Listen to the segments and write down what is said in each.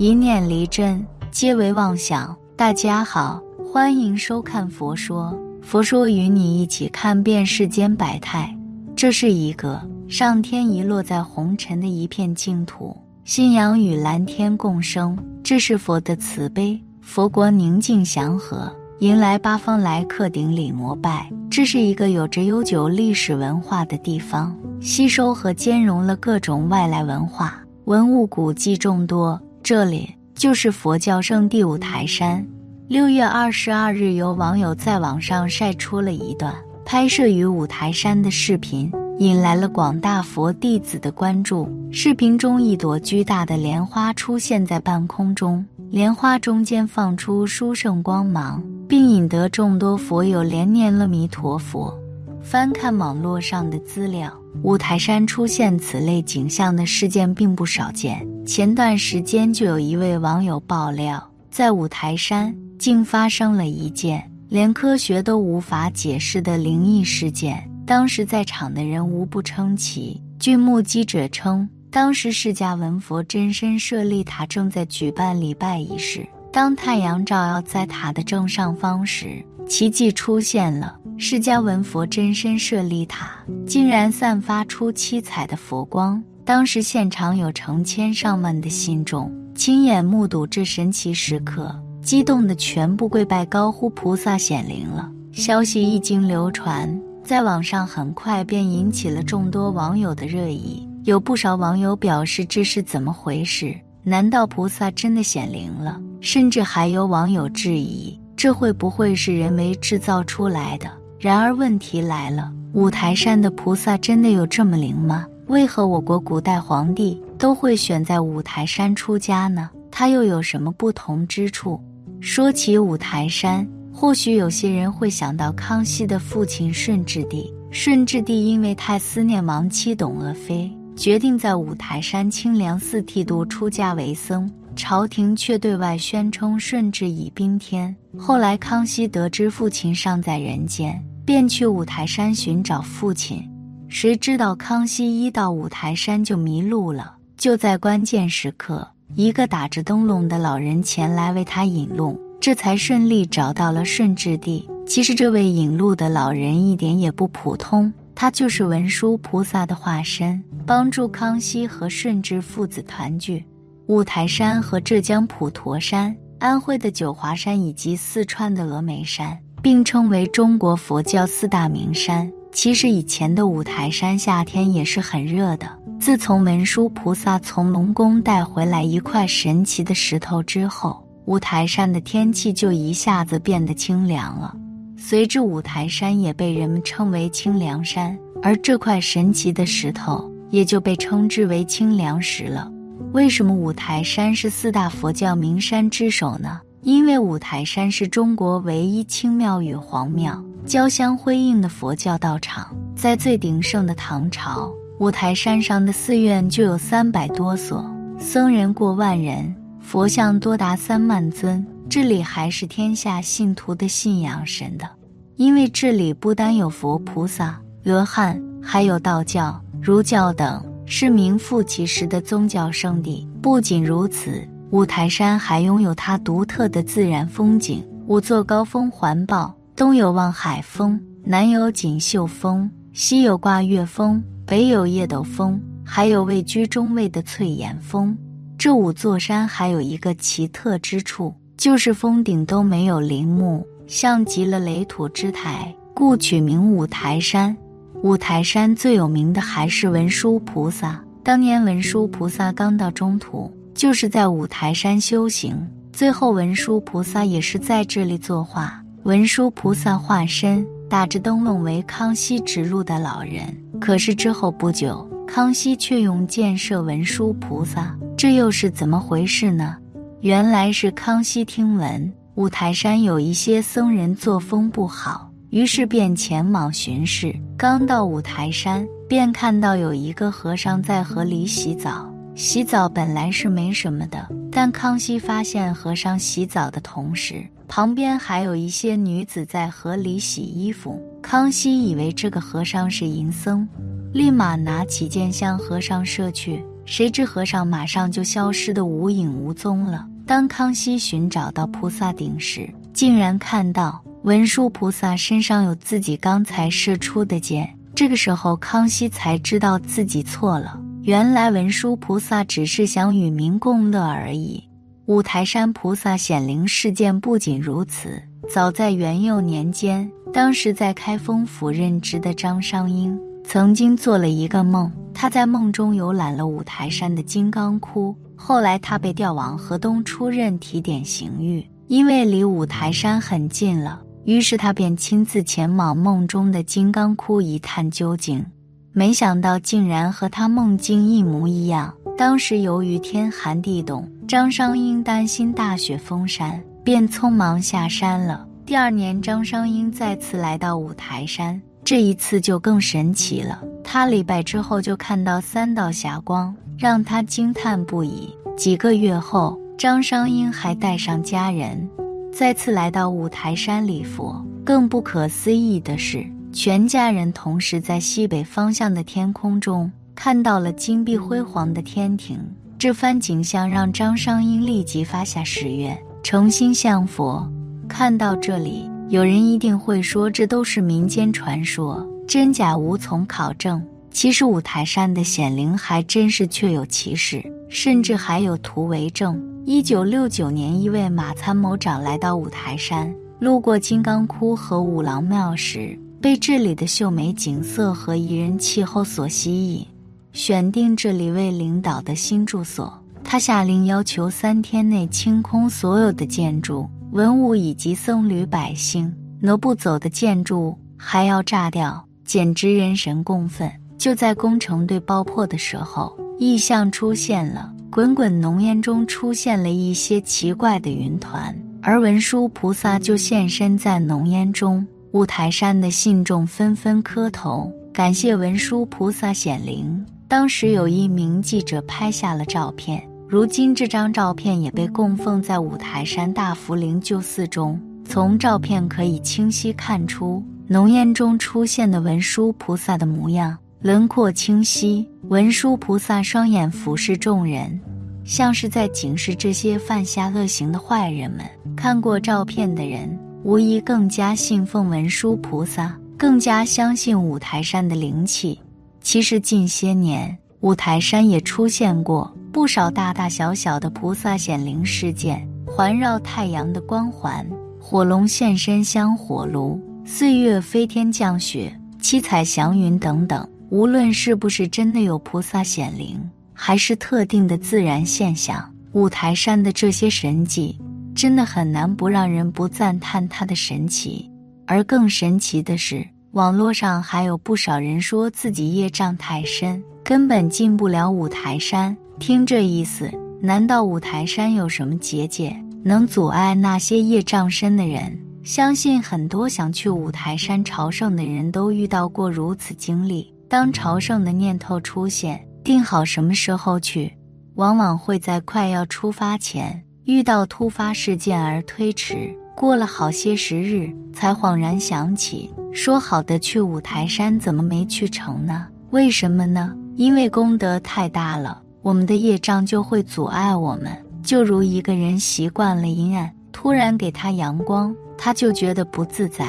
一念离真，皆为妄想。大家好，欢迎收看《佛说》，佛说与你一起看遍世间百态。这是一个上天遗落在红尘的一片净土，信仰与蓝天共生。这是佛的慈悲，佛国宁静祥和，迎来八方来客顶礼膜拜。这是一个有着悠久历史文化的地方，吸收和兼容了各种外来文化、文物古迹众多。这里就是佛教圣地五台山。六月二十二日，有网友在网上晒出了一段拍摄于五台山的视频，引来了广大佛弟子的关注。视频中，一朵巨大的莲花出现在半空中，莲花中间放出殊胜光芒，并引得众多佛友连念阿弥陀佛。翻看网络上的资料，五台山出现此类景象的事件并不少见。前段时间就有一位网友爆料，在五台山竟发生了一件连科学都无法解释的灵异事件。当时在场的人无不称奇。据目击者称，当时释迦文佛真身舍利塔正在举办礼拜仪式，当太阳照耀在塔的正上方时，奇迹出现了。释迦文佛真身舍利塔竟然散发出七彩的佛光。当时现场有成千上万的信众亲眼目睹这神奇时刻，激动的全部跪拜高呼菩萨显灵了。消息一经流传，在网上很快便引起了众多网友的热议。有不少网友表示这是怎么回事？难道菩萨真的显灵了？甚至还有网友质疑，这会不会是人为制造出来的？然而问题来了，五台山的菩萨真的有这么灵吗？为何我国古代皇帝都会选在五台山出家呢？他又有什么不同之处？说起五台山，或许有些人会想到康熙的父亲顺治帝。顺治帝因为太思念亡妻董鄂妃，决定在五台山清凉寺剃度出家为僧。朝廷却对外宣称顺治已宾天。后来康熙得知父亲尚在人间，便去五台山寻找父亲。谁知道康熙一到五台山就迷路了。就在关键时刻，一个打着灯笼的老人前来为他引路，这才顺利找到了顺治帝。其实，这位引路的老人一点也不普通，他就是文殊菩萨的化身，帮助康熙和顺治父子团聚。五台山和浙江普陀山、安徽的九华山以及四川的峨眉山并称为中国佛教四大名山。其实以前的五台山夏天也是很热的。自从文殊菩萨从龙宫带回来一块神奇的石头之后，五台山的天气就一下子变得清凉了。随之，五台山也被人们称为清凉山，而这块神奇的石头也就被称之为清凉石了。为什么五台山是四大佛教名山之首呢？因为五台山是中国唯一清庙与皇庙。交相辉映的佛教道场，在最鼎盛的唐朝，五台山上的寺院就有三百多所，僧人过万人，佛像多达三万尊。这里还是天下信徒的信仰神的，因为这里不单有佛菩萨、罗汉，还有道教、儒教等，是名副其实的宗教圣地。不仅如此，五台山还拥有它独特的自然风景，五座高峰环抱。东有望海峰，南有锦绣峰，西有挂月峰，北有叶斗峰，还有位居中位的翠岩峰。这五座山还有一个奇特之处，就是峰顶都没有陵墓，像极了垒土之台，故取名五台山。五台山最有名的还是文殊菩萨。当年文殊菩萨刚到中土，就是在五台山修行，最后文殊菩萨也是在这里作画。文殊菩萨化身打着灯笼为康熙指路的老人，可是之后不久，康熙却用箭射文殊菩萨，这又是怎么回事呢？原来是康熙听闻五台山有一些僧人作风不好，于是便前往巡视。刚到五台山，便看到有一个和尚在河里洗澡。洗澡本来是没什么的，但康熙发现和尚洗澡的同时，旁边还有一些女子在河里洗衣服。康熙以为这个和尚是淫僧。立马拿起箭向和尚射去，谁知和尚马上就消失得无影无踪了。当康熙寻找到菩萨顶时，竟然看到文殊菩萨身上有自己刚才射出的箭。这个时候，康熙才知道自己错了，原来文殊菩萨只是想与民共乐而已。五台山菩萨显灵事件不仅如此，早在元佑年间，当时在开封府任职的张商英。曾经做了一个梦，他在梦中游览了五台山的金刚窟。后来他被调往河东出任提点刑狱，因为离五台山很近了，于是他便亲自前往梦中的金刚窟一探究竟。没想到竟然和他梦境一模一样。当时由于天寒地冻，张商英担心大雪封山，便匆忙下山了。第二年，张商英再次来到五台山。这一次就更神奇了。他礼拜之后就看到三道霞光，让他惊叹不已。几个月后，张商英还带上家人，再次来到五台山礼佛。更不可思议的是，全家人同时在西北方向的天空中看到了金碧辉煌的天庭。这番景象让张商英立即发下誓愿，诚心向佛。看到这里。有人一定会说，这都是民间传说，真假无从考证。其实五台山的显灵还真是确有其事，甚至还有图为证。一九六九年，一位马参谋长来到五台山，路过金刚窟和五郎庙时，被这里的秀美景色和宜人气候所吸引，选定这里为领导的新住所。他下令要求三天内清空所有的建筑。文物以及僧侣百姓挪不走的建筑还要炸掉，简直人神共愤。就在工程队爆破的时候，异象出现了，滚滚浓烟中出现了一些奇怪的云团，而文殊菩萨就现身在浓烟中。五台山的信众纷纷磕头，感谢文殊菩萨显灵。当时有一名记者拍下了照片。如今这张照片也被供奉在五台山大福灵鹫寺中。从照片可以清晰看出，浓烟中出现的文殊菩萨的模样，轮廓清晰。文殊菩萨双眼俯视众人，像是在警示这些犯下恶行的坏人们。看过照片的人，无疑更加信奉文殊菩萨，更加相信五台山的灵气。其实近些年，五台山也出现过。不少大大小小的菩萨显灵事件，环绕太阳的光环，火龙现身香火炉，岁月飞天降雪，七彩祥云等等。无论是不是真的有菩萨显灵，还是特定的自然现象，五台山的这些神迹，真的很难不让人不赞叹它的神奇。而更神奇的是，网络上还有不少人说自己业障太深，根本进不了五台山。听这意思，难道五台山有什么结界能阻碍那些业障深的人？相信很多想去五台山朝圣的人都遇到过如此经历。当朝圣的念头出现，定好什么时候去，往往会在快要出发前遇到突发事件而推迟。过了好些时日，才恍然想起，说好的去五台山怎么没去成呢？为什么呢？因为功德太大了。我们的业障就会阻碍我们，就如一个人习惯了阴暗，突然给他阳光，他就觉得不自在、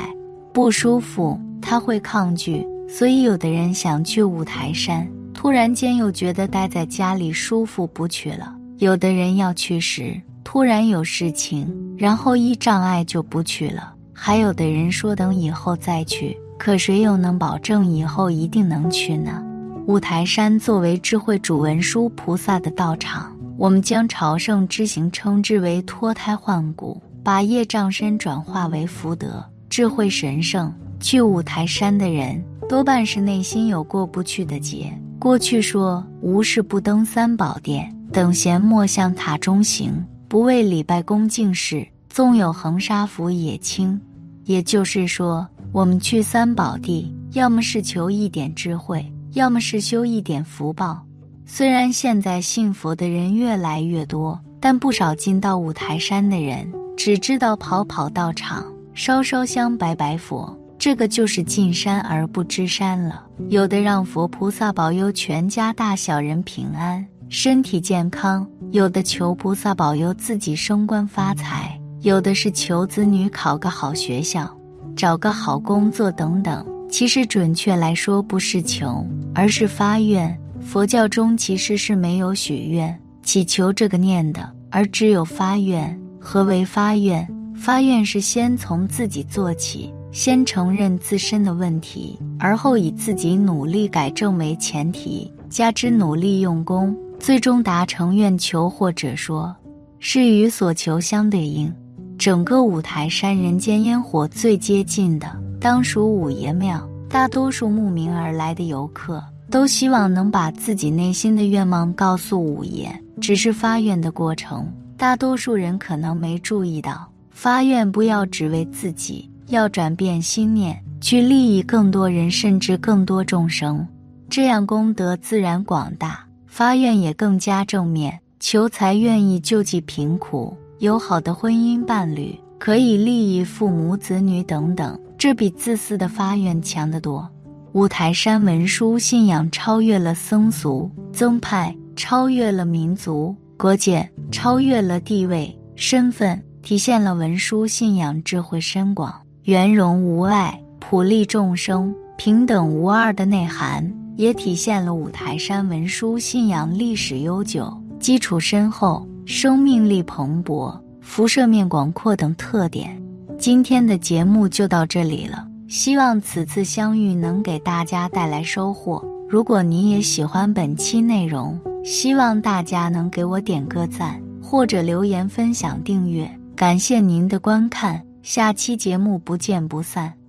不舒服，他会抗拒。所以，有的人想去五台山，突然间又觉得待在家里舒服，不去了；有的人要去时，突然有事情，然后一障碍就不去了；还有的人说等以后再去，可谁又能保证以后一定能去呢？五台山作为智慧主文殊菩萨的道场，我们将朝圣之行称之为脱胎换骨，把业障身转化为福德。智慧神圣，去五台山的人多半是内心有过不去的结。过去说无事不登三宝殿，等闲莫向塔中行。不为礼拜恭敬事，纵有恒沙福也轻。也就是说，我们去三宝地，要么是求一点智慧，要么是修一点福报。虽然现在信佛的人越来越多，但不少进到五台山的人只知道跑跑道场、烧烧香、拜拜佛，这个就是进山而不知山了。有的让佛菩萨保佑全家大小人平安、身体健康，有的求菩萨保佑自己升官发财。有的是求子女考个好学校，找个好工作等等。其实准确来说，不是求，而是发愿。佛教中其实是没有许愿、祈求这个念的，而只有发愿。何为发愿？发愿是先从自己做起，先承认自身的问题，而后以自己努力改正为前提，加之努力用功，最终达成愿求，或者说，是与所求相对应。整个五台山人间烟火最接近的，当属五爷庙。大多数慕名而来的游客，都希望能把自己内心的愿望告诉五爷。只是发愿的。过程，大多数人可能没注意到，发愿不要只为自己，要转变心念，去利益更多人，甚至更多众生，这样功德自然广大，发愿也更加正面。求财愿意救济贫苦。有好的婚姻伴侣，可以利益父母子女等等，这比自私的发愿强得多。五台山文殊信仰超越了僧俗宗派，超越了民族国界，超越了地位身份，体现了文殊信仰智慧深广、圆融无碍、普利众生、平等无二的内涵，也体现了五台山文殊信仰历史悠久、基础深厚。生命力蓬勃、辐射面广阔等特点。今天的节目就到这里了，希望此次相遇能给大家带来收获。如果您也喜欢本期内容，希望大家能给我点个赞，或者留言分享、订阅。感谢您的观看，下期节目不见不散。